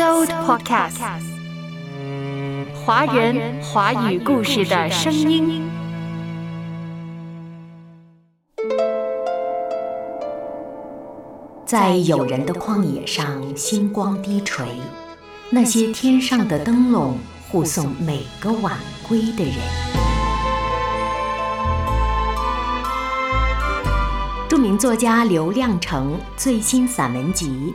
So Podcast，华人华语故事的声音。在有人的旷野上，星光低垂，那些天上的灯笼护送每个晚归的人。著名作家刘亮程最新散文集。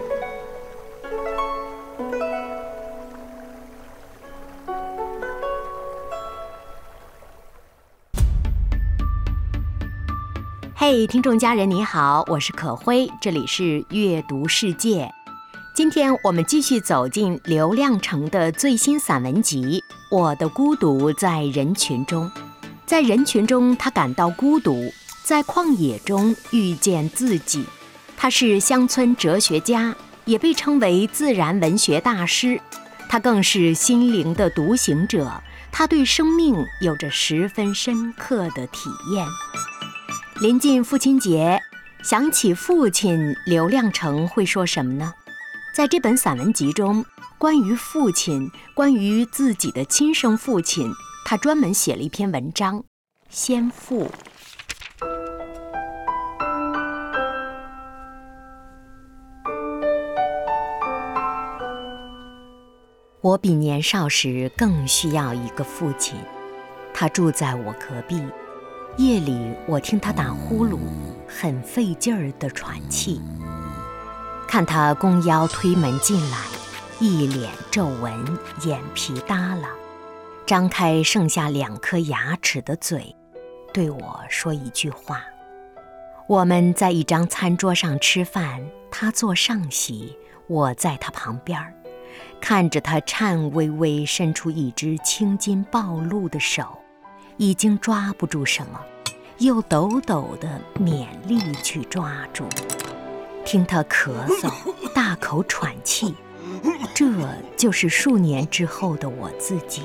嘿，听众家人你好，我是可辉，这里是阅读世界。今天我们继续走进刘亮程的最新散文集《我的孤独在人群中》。在人群中，他感到孤独；在旷野中遇见自己。他是乡村哲学家，也被称为自然文学大师。他更是心灵的独行者，他对生命有着十分深刻的体验。临近父亲节，想起父亲刘亮程会说什么呢？在这本散文集中，关于父亲，关于自己的亲生父亲，他专门写了一篇文章《先父》。我比年少时更需要一个父亲，他住在我隔壁。夜里，我听他打呼噜，很费劲儿的喘气。看他弓腰推门进来，一脸皱纹，眼皮耷拉，张开剩下两颗牙齿的嘴，对我说一句话。我们在一张餐桌上吃饭，他坐上席，我在他旁边儿，看着他颤巍巍伸出一只青筋暴露的手。已经抓不住什么，又抖抖地勉力去抓住。听他咳嗽，大口喘气，这就是数年之后的我自己。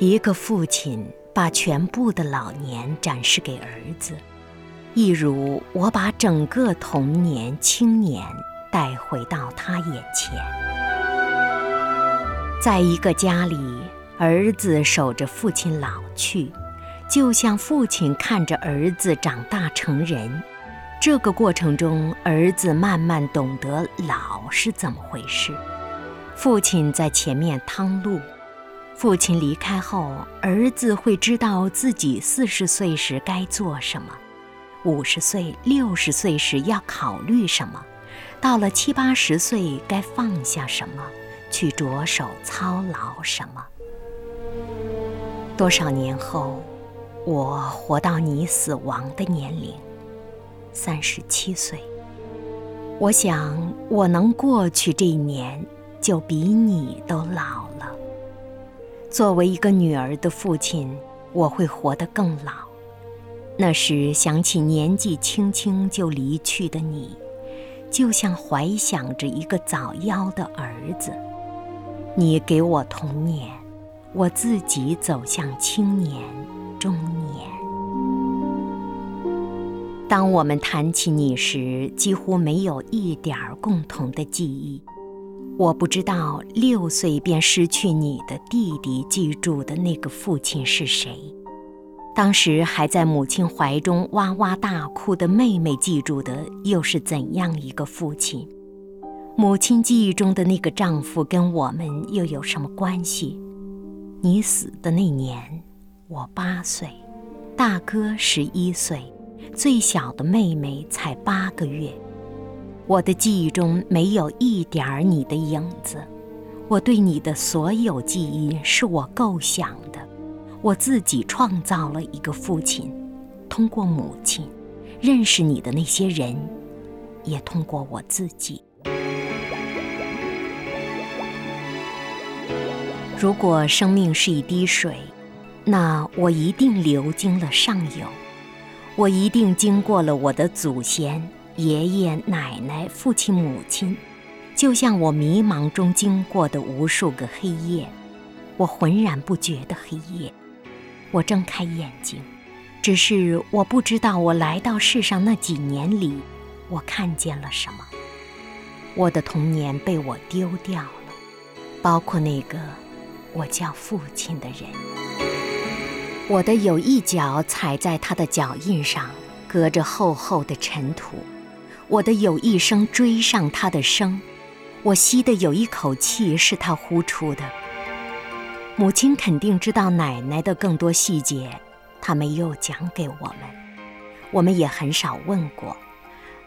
一个父亲把全部的老年展示给儿子，一如我把整个童年、青年带回到他眼前。在一个家里。儿子守着父亲老去，就像父亲看着儿子长大成人。这个过程中，儿子慢慢懂得老是怎么回事。父亲在前面趟路，父亲离开后，儿子会知道自己四十岁时该做什么，五十岁、六十岁时要考虑什么，到了七八十岁该放下什么，去着手操劳什么。多少年后，我活到你死亡的年龄，三十七岁。我想，我能过去这一年，就比你都老了。作为一个女儿的父亲，我会活得更老。那时想起年纪轻轻就离去的你，就像怀想着一个早夭的儿子。你给我童年。我自己走向青年、中年。当我们谈起你时，几乎没有一点儿共同的记忆。我不知道六岁便失去你的弟弟记住的那个父亲是谁，当时还在母亲怀中哇哇大哭的妹妹记住的又是怎样一个父亲？母亲记忆中的那个丈夫跟我们又有什么关系？你死的那年，我八岁，大哥十一岁，最小的妹妹才八个月。我的记忆中没有一点儿你的影子。我对你的所有记忆是我构想的，我自己创造了一个父亲，通过母亲认识你的那些人，也通过我自己。如果生命是一滴水，那我一定流经了上游，我一定经过了我的祖先、爷爷、奶奶、父亲、母亲，就像我迷茫中经过的无数个黑夜，我浑然不觉的黑夜。我睁开眼睛，只是我不知道我来到世上那几年里，我看见了什么。我的童年被我丢掉了，包括那个我叫父亲的人。我的有一脚踩在他的脚印上，隔着厚厚的尘土；我的有一声追上他的声，我吸的有一口气是他呼出的。母亲肯定知道奶奶的更多细节，她没有讲给我们，我们也很少问过，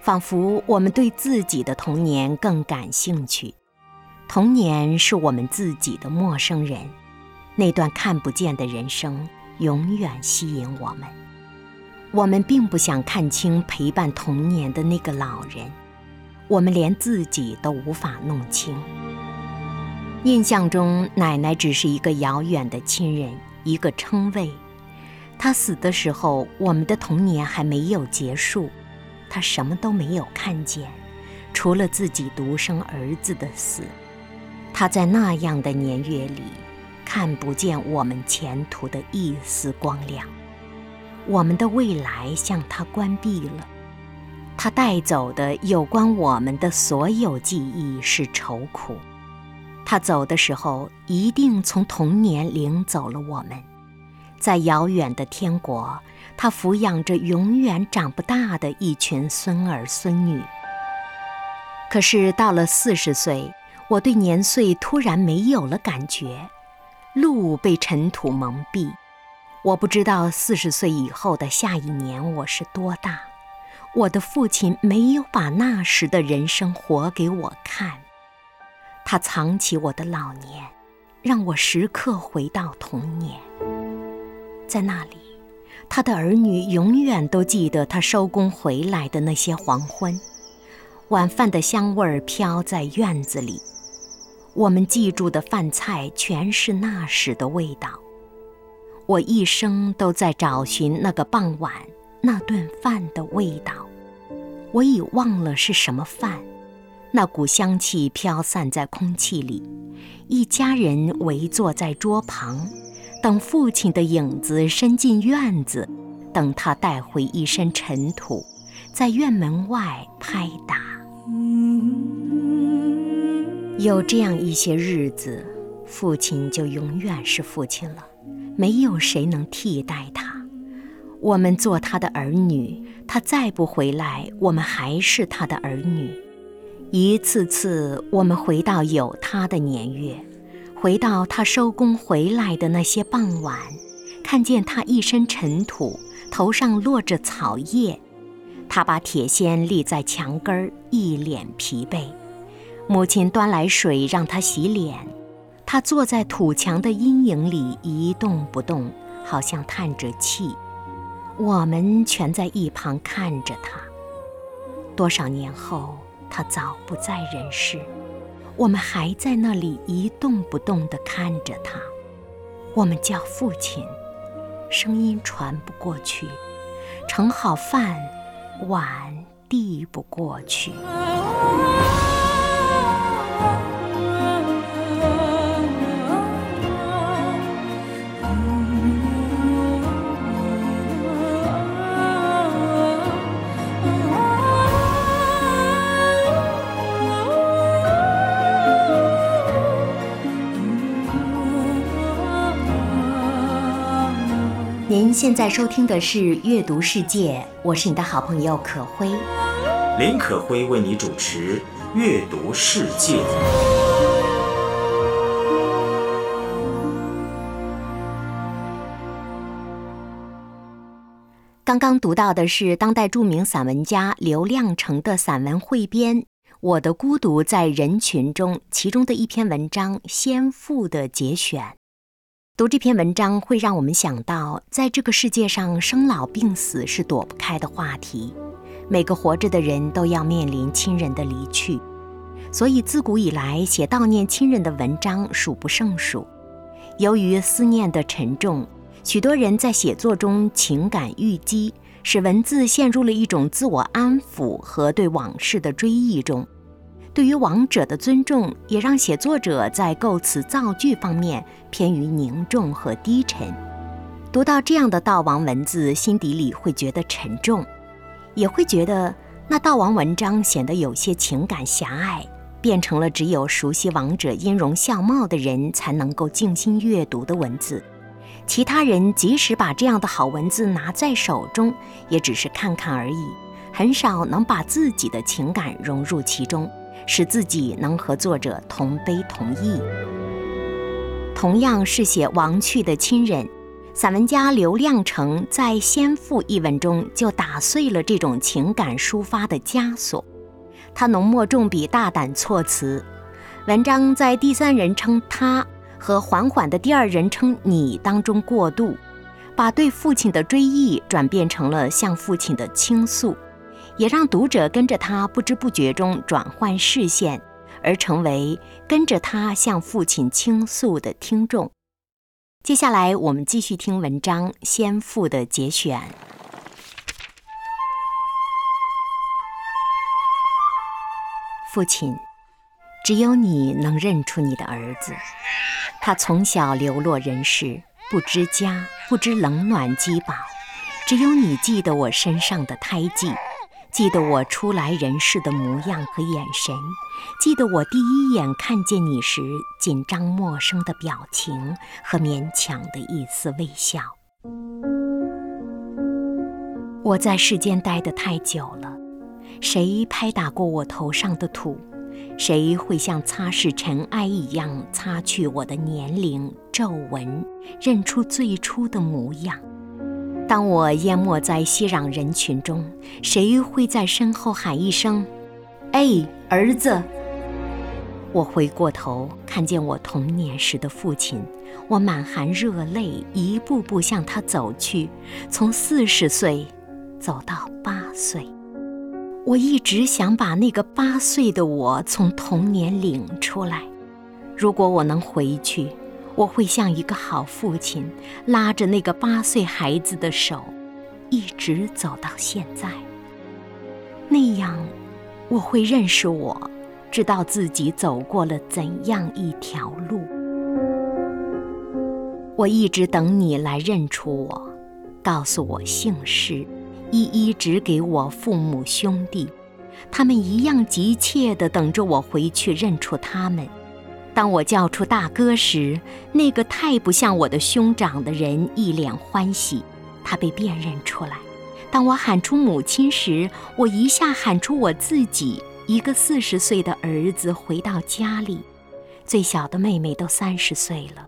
仿佛我们对自己的童年更感兴趣。童年是我们自己的陌生人，那段看不见的人生永远吸引我们。我们并不想看清陪伴童年的那个老人，我们连自己都无法弄清。印象中，奶奶只是一个遥远的亲人，一个称谓。她死的时候，我们的童年还没有结束，她什么都没有看见，除了自己独生儿子的死。他在那样的年月里，看不见我们前途的一丝光亮，我们的未来向他关闭了。他带走的有关我们的所有记忆是愁苦。他走的时候，一定从童年领走了我们，在遥远的天国，他抚养着永远长不大的一群孙儿孙女。可是到了四十岁，我对年岁突然没有了感觉，路被尘土蒙蔽，我不知道四十岁以后的下一年我是多大。我的父亲没有把那时的人生活给我看。他藏起我的老年，让我时刻回到童年。在那里，他的儿女永远都记得他收工回来的那些黄昏，晚饭的香味儿飘在院子里。我们记住的饭菜全是那时的味道。我一生都在找寻那个傍晚那顿饭的味道，我已忘了是什么饭。那股香气飘散在空气里，一家人围坐在桌旁，等父亲的影子伸进院子，等他带回一身尘土，在院门外拍打。有这样一些日子，父亲就永远是父亲了，没有谁能替代他。我们做他的儿女，他再不回来，我们还是他的儿女。一次次，我们回到有他的年月，回到他收工回来的那些傍晚，看见他一身尘土，头上落着草叶，他把铁锨立在墙根儿，一脸疲惫。母亲端来水让他洗脸，他坐在土墙的阴影里一动不动，好像叹着气。我们全在一旁看着他。多少年后。他早不在人世，我们还在那里一动不动地看着他。我们叫父亲，声音传不过去；盛好饭，碗递不过去。您现在收听的是《阅读世界》，我是你的好朋友可辉，林可辉为你主持《阅读世界》。刚刚读到的是当代著名散文家刘亮程的散文汇编《我的孤独在人群中》其中的一篇文章《先父》的节选。读这篇文章会让我们想到，在这个世界上，生老病死是躲不开的话题。每个活着的人都要面临亲人的离去，所以自古以来写悼念亲人的文章数不胜数。由于思念的沉重，许多人在写作中情感郁积，使文字陷入了一种自我安抚和对往事的追忆中。对于亡者的尊重，也让写作者在构词造句方面偏于凝重和低沉。读到这样的悼亡文字，心底里会觉得沉重，也会觉得那悼亡文章显得有些情感狭隘，变成了只有熟悉亡者音容相貌的人才能够静心阅读的文字。其他人即使把这样的好文字拿在手中，也只是看看而已，很少能把自己的情感融入其中。使自己能和作者同悲同义。同样是写亡去的亲人，散文家刘亮程在《先父》一文中就打碎了这种情感抒发的枷锁。他浓墨重笔，大胆措辞，文章在第三人称他和缓缓的第二人称你当中过渡，把对父亲的追忆转变成了向父亲的倾诉。也让读者跟着他不知不觉中转换视线，而成为跟着他向父亲倾诉的听众。接下来，我们继续听文章《先父》的节选。父亲，只有你能认出你的儿子。他从小流落人世，不知家，不知冷暖饥饱，只有你记得我身上的胎记。记得我初来人世的模样和眼神，记得我第一眼看见你时紧张陌生的表情和勉强的一丝微笑。我在世间待得太久了，谁拍打过我头上的土？谁会像擦拭尘埃一样擦去我的年龄皱纹，认出最初的模样？当我淹没在熙攘人群中，谁会在身后喊一声：“哎，儿子！”我回过头，看见我童年时的父亲，我满含热泪，一步步向他走去，从四十岁走到八岁。我一直想把那个八岁的我从童年领出来。如果我能回去。我会像一个好父亲，拉着那个八岁孩子的手，一直走到现在。那样，我会认识我，知道自己走过了怎样一条路。我一直等你来认出我，告诉我姓氏，一一指给我父母兄弟，他们一样急切地等着我回去认出他们。当我叫出大哥时，那个太不像我的兄长的人一脸欢喜，他被辨认出来。当我喊出母亲时，我一下喊出我自己，一个四十岁的儿子回到家里，最小的妹妹都三十岁了，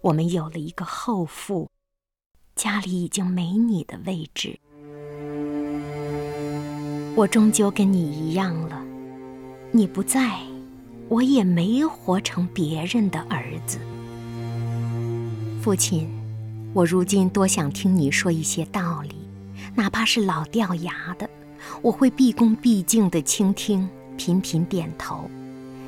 我们有了一个后父，家里已经没你的位置。我终究跟你一样了，你不在。我也没活成别人的儿子，父亲，我如今多想听你说一些道理，哪怕是老掉牙的，我会毕恭毕敬地倾听，频频点头。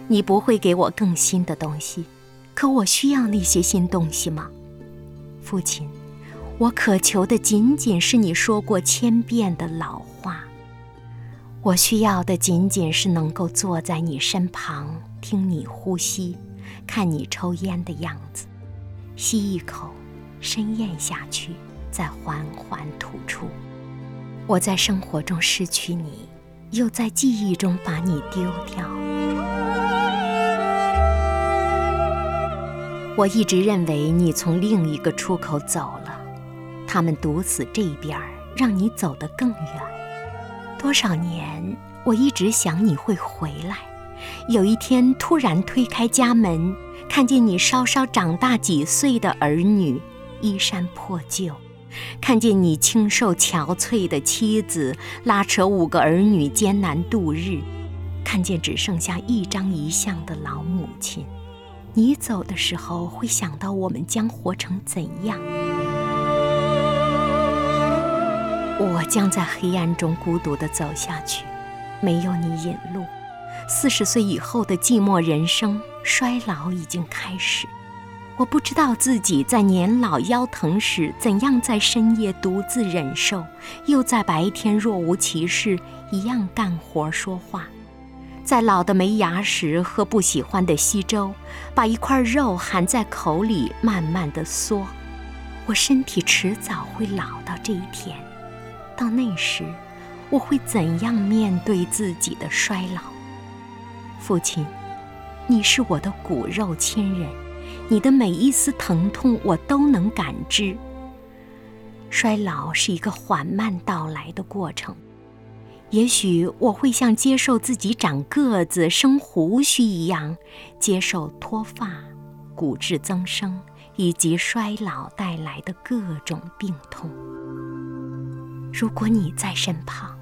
你不会给我更新的东西，可我需要那些新东西吗？父亲，我渴求的仅仅是你说过千遍的老话。我需要的仅仅是能够坐在你身旁，听你呼吸，看你抽烟的样子，吸一口，深咽下去，再缓缓吐出。我在生活中失去你，又在记忆中把你丢掉。我一直认为你从另一个出口走了，他们堵死这边，让你走得更远。多少年，我一直想你会回来。有一天，突然推开家门，看见你稍稍长大几岁的儿女，衣衫破旧；看见你清瘦憔悴的妻子，拉扯五个儿女艰难度日；看见只剩下一张遗像的老母亲。你走的时候，会想到我们将活成怎样？我将在黑暗中孤独地走下去，没有你引路。四十岁以后的寂寞人生，衰老已经开始。我不知道自己在年老腰疼时怎样在深夜独自忍受，又在白天若无其事一样干活说话。在老的没牙时喝不喜欢的稀粥，把一块肉含在口里慢慢的嗦。我身体迟早会老到这一天，到那时，我会怎样面对自己的衰老？父亲，你是我的骨肉亲人。你的每一丝疼痛，我都能感知。衰老是一个缓慢到来的过程，也许我会像接受自己长个子、生胡须一样，接受脱发、骨质增生以及衰老带来的各种病痛。如果你在身旁，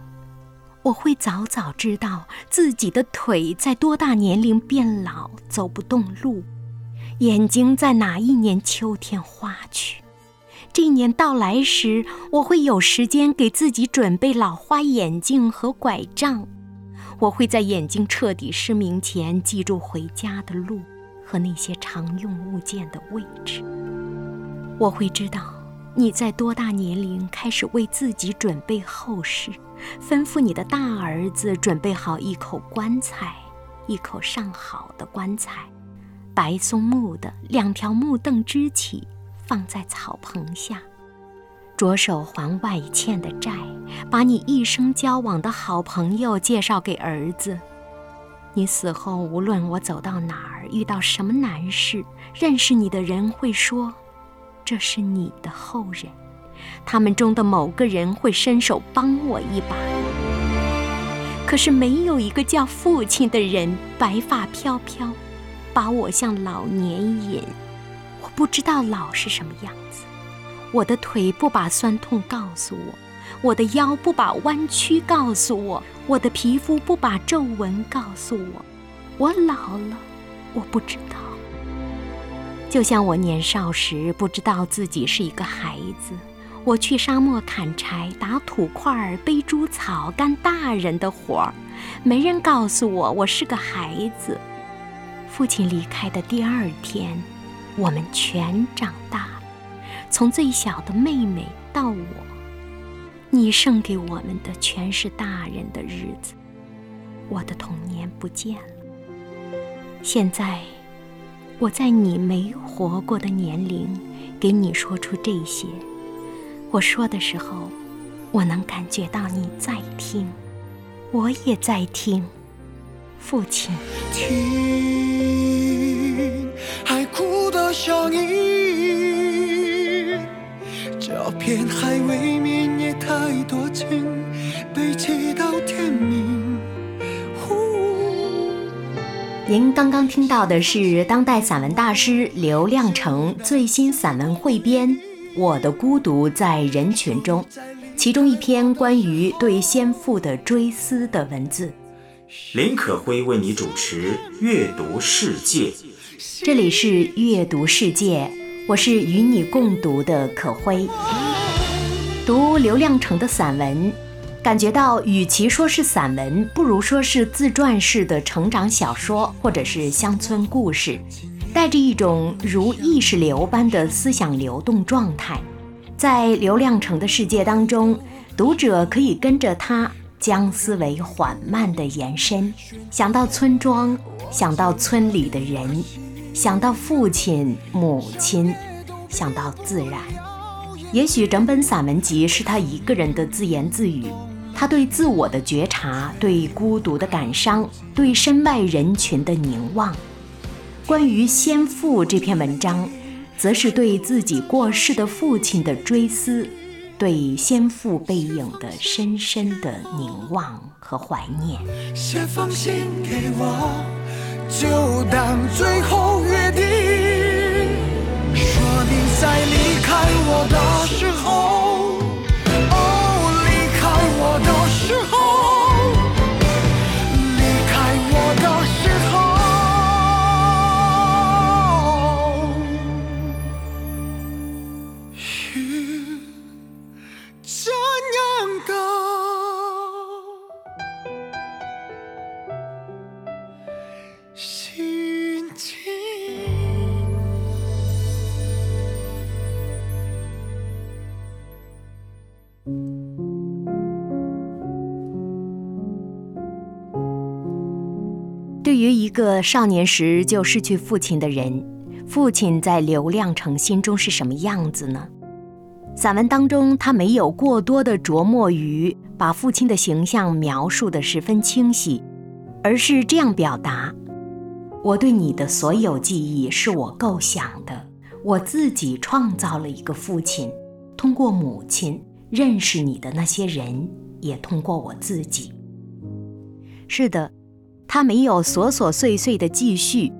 我会早早知道自己的腿在多大年龄变老，走不动路。眼睛在哪一年秋天花去？这一年到来时，我会有时间给自己准备老花眼镜和拐杖。我会在眼睛彻底失明前记住回家的路和那些常用物件的位置。我会知道你在多大年龄开始为自己准备后事，吩咐你的大儿子准备好一口棺材，一口上好的棺材。白松木的两条木凳支起，放在草棚下，着手还外欠的债，把你一生交往的好朋友介绍给儿子。你死后，无论我走到哪儿，遇到什么难事，认识你的人会说：“这是你的后人。”他们中的某个人会伸手帮我一把。可是没有一个叫父亲的人，白发飘飘。把我向老年引，我不知道老是什么样子。我的腿不把酸痛告诉我，我的腰不把弯曲告诉我，我的皮肤不把皱纹告诉我。我老了，我不知道。就像我年少时不知道自己是一个孩子，我去沙漠砍柴、打土块、背猪草、干大人的活儿，没人告诉我我是个孩子。父亲离开的第二天，我们全长大了，从最小的妹妹到我。你剩给我们的全是大人的日子，我的童年不见了。现在，我在你没活过的年龄，给你说出这些。我说的时候，我能感觉到你在听，我也在听，父亲。声音，照片还未免也太多情，被寄到天明。您刚刚听到的是当代散文大师刘亮程最新散文汇编《我的孤独在人群中》，其中一篇关于对先父的追思的文字。林可辉为你主持《阅读世界》。这里是阅读世界，我是与你共读的可辉。读刘亮程的散文，感觉到与其说是散文，不如说是自传式的成长小说，或者是乡村故事，带着一种如意识流般的思想流动状态。在刘亮程的世界当中，读者可以跟着他将思维缓慢地延伸，想到村庄，想到村里的人。想到父亲、母亲，想到自然。也许整本散文集是他一个人的自言自语，他对自我的觉察，对孤独的感伤，对身外人群的凝望。关于先父这篇文章，则是对自己过世的父亲的追思，对先父背影的深深的凝望和怀念。写封信给我。就当最后个少年时就失去父亲的人，父亲在刘亮程心中是什么样子呢？散文当中，他没有过多的琢磨于把父亲的形象描述的十分清晰，而是这样表达：我对你的所有记忆是我构想的，我自己创造了一个父亲，通过母亲认识你的那些人，也通过我自己。是的，他没有琐琐碎碎的记叙。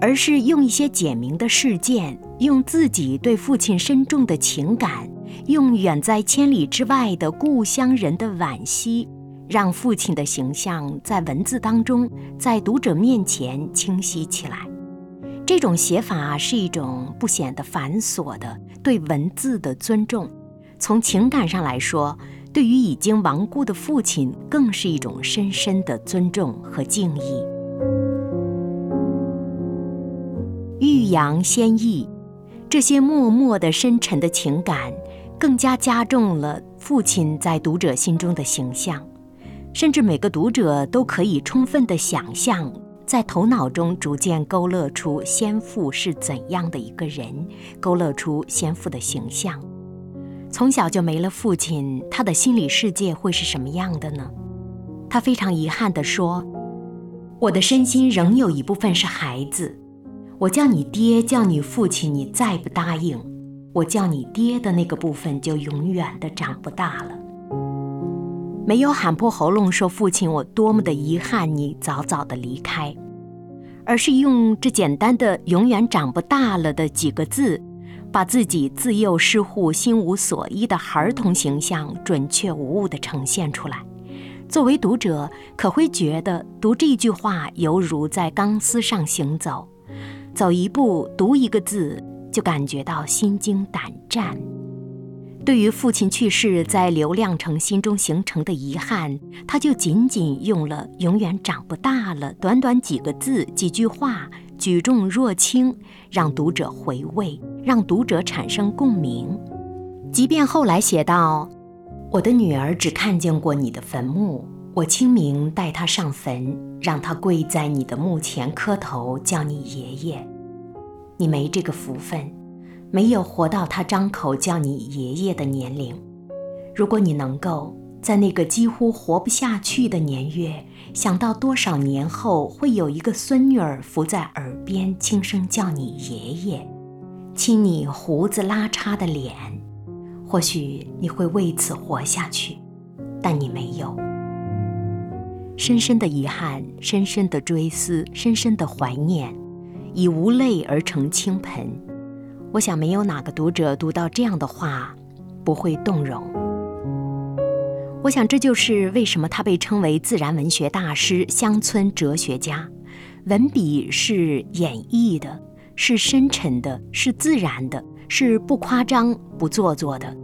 而是用一些简明的事件，用自己对父亲深重的情感，用远在千里之外的故乡人的惋惜，让父亲的形象在文字当中，在读者面前清晰起来。这种写法是一种不显得繁琐的对文字的尊重，从情感上来说，对于已经亡故的父亲，更是一种深深的尊重和敬意。欲扬先抑，这些默默的深沉的情感，更加加重了父亲在读者心中的形象。甚至每个读者都可以充分的想象，在头脑中逐渐勾勒出先父是怎样的一个人，勾勒出先父的形象。从小就没了父亲，他的心理世界会是什么样的呢？他非常遗憾地说：“我的身心仍有一部分是孩子。”我叫你爹，叫你父亲，你再不答应，我叫你爹的那个部分就永远的长不大了。没有喊破喉咙说父亲，我多么的遗憾你早早的离开，而是用这简单的“永远长不大了”的几个字，把自己自幼失户、心无所依的孩童形象准确无误地呈现出来。作为读者，可会觉得读这句话犹如在钢丝上行走。走一步，读一个字，就感觉到心惊胆战。对于父亲去世在刘亮程心中形成的遗憾，他就仅仅用了“永远长不大了”短短几个字、几句话，举重若轻，让读者回味，让读者产生共鸣。即便后来写到：“我的女儿只看见过你的坟墓。”我清明带她上坟，让她跪在你的墓前磕头，叫你爷爷。你没这个福分，没有活到他张口叫你爷爷的年龄。如果你能够在那个几乎活不下去的年月，想到多少年后会有一个孙女儿伏在耳边轻声叫你爷爷，亲你胡子拉碴的脸，或许你会为此活下去，但你没有。深深的遗憾，深深的追思，深深的怀念，以无泪而成倾盆。我想，没有哪个读者读到这样的话，不会动容。我想，这就是为什么他被称为自然文学大师、乡村哲学家。文笔是演绎的，是深沉的，是自然的，是不夸张、不做作的，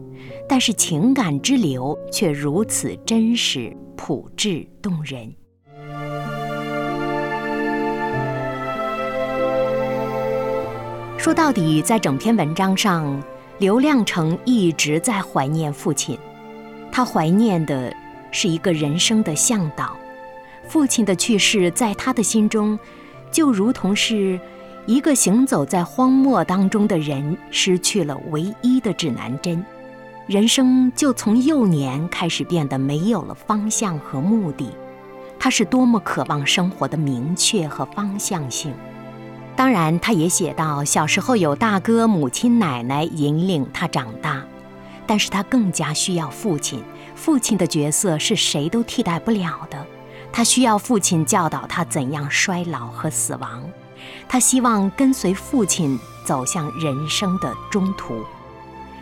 但是情感之流却如此真实。朴质动人。说到底，在整篇文章上，刘亮程一直在怀念父亲。他怀念的是一个人生的向导。父亲的去世，在他的心中，就如同是一个行走在荒漠当中的人失去了唯一的指南针。人生就从幼年开始变得没有了方向和目的，他是多么渴望生活的明确和方向性。当然，他也写到小时候有大哥、母亲、奶奶引领他长大，但是他更加需要父亲。父亲的角色是谁都替代不了的，他需要父亲教导他怎样衰老和死亡，他希望跟随父亲走向人生的中途。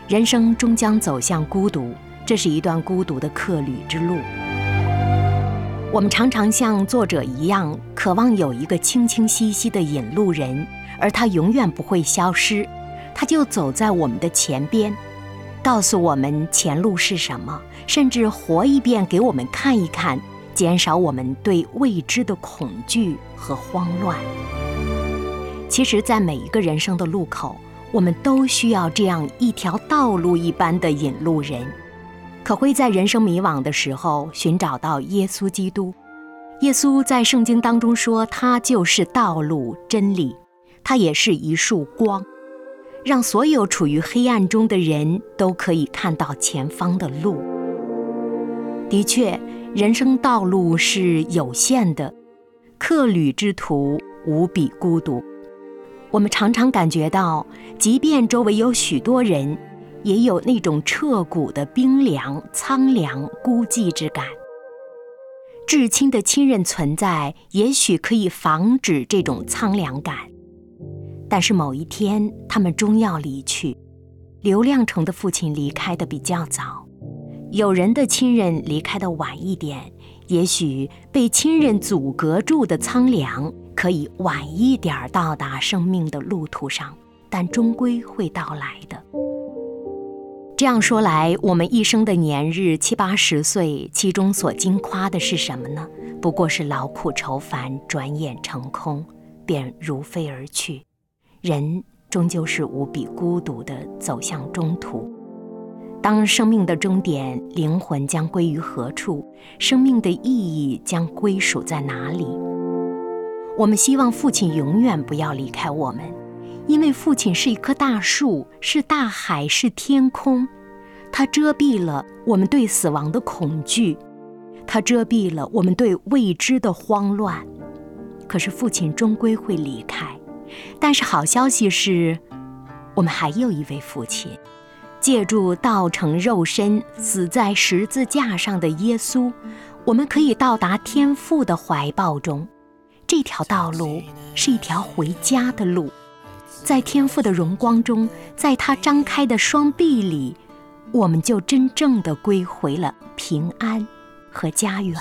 人生终将走向孤独，这是一段孤独的客旅之路。我们常常像作者一样，渴望有一个清清晰晰的引路人，而他永远不会消失，他就走在我们的前边，告诉我们前路是什么，甚至活一遍给我们看一看，减少我们对未知的恐惧和慌乱。其实，在每一个人生的路口。我们都需要这样一条道路一般的引路人，可会在人生迷惘的时候寻找到耶稣基督。耶稣在圣经当中说，他就是道路、真理，他也是一束光，让所有处于黑暗中的人都可以看到前方的路。的确，人生道路是有限的，客旅之途无比孤独。我们常常感觉到，即便周围有许多人，也有那种彻骨的冰凉、苍凉、孤寂之感。至亲的亲人存在，也许可以防止这种苍凉感，但是某一天他们终要离去。刘亮程的父亲离开的比较早，有人的亲人离开的晚一点，也许被亲人阻隔住的苍凉，可以晚一点到达生命的路途上，但终归会到来的。这样说来，我们一生的年日七八十岁，其中所经夸的是什么呢？不过是劳苦愁烦，转眼成空，便如飞而去。人终究是无比孤独的走向中途。当生命的终点，灵魂将归于何处？生命的意义将归属在哪里？我们希望父亲永远不要离开我们。因为父亲是一棵大树，是大海，是天空，它遮蔽了我们对死亡的恐惧，它遮蔽了我们对未知的慌乱。可是父亲终归会离开，但是好消息是，我们还有一位父亲，借助道成肉身、死在十字架上的耶稣，我们可以到达天父的怀抱中。这条道路是一条回家的路。在天父的荣光中，在他张开的双臂里，我们就真正的归回了平安和家园。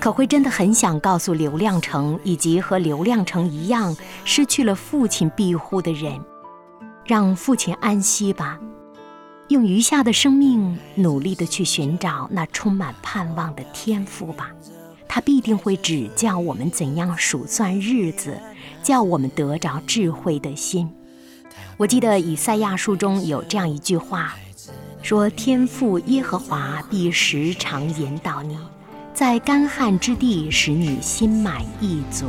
可会真的很想告诉刘亮程以及和刘亮程一样失去了父亲庇护的人，让父亲安息吧，用余下的生命努力的去寻找那充满盼望的天赋吧。他必定会指教我们怎样数算日子，叫我们得着智慧的心。我记得以赛亚书中有这样一句话，说：“天父耶和华必时常引导你，在干旱之地使你心满意足。”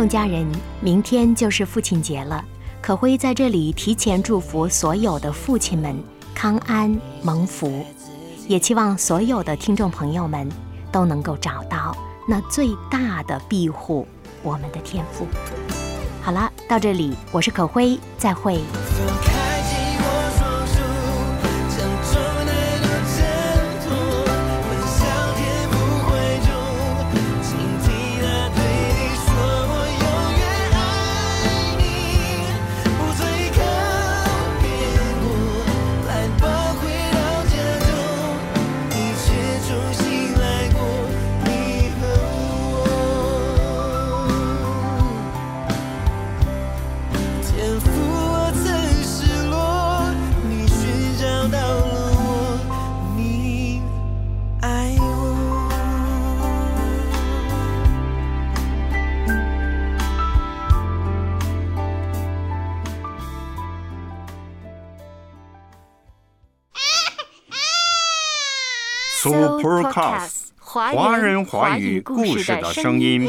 众家人，明天就是父亲节了，可辉在这里提前祝福所有的父亲们康安蒙福，也期望所有的听众朋友们都能够找到那最大的庇护，我们的天赋。好了，到这里我是可辉，再会。Supercast，华人华语故事的声音。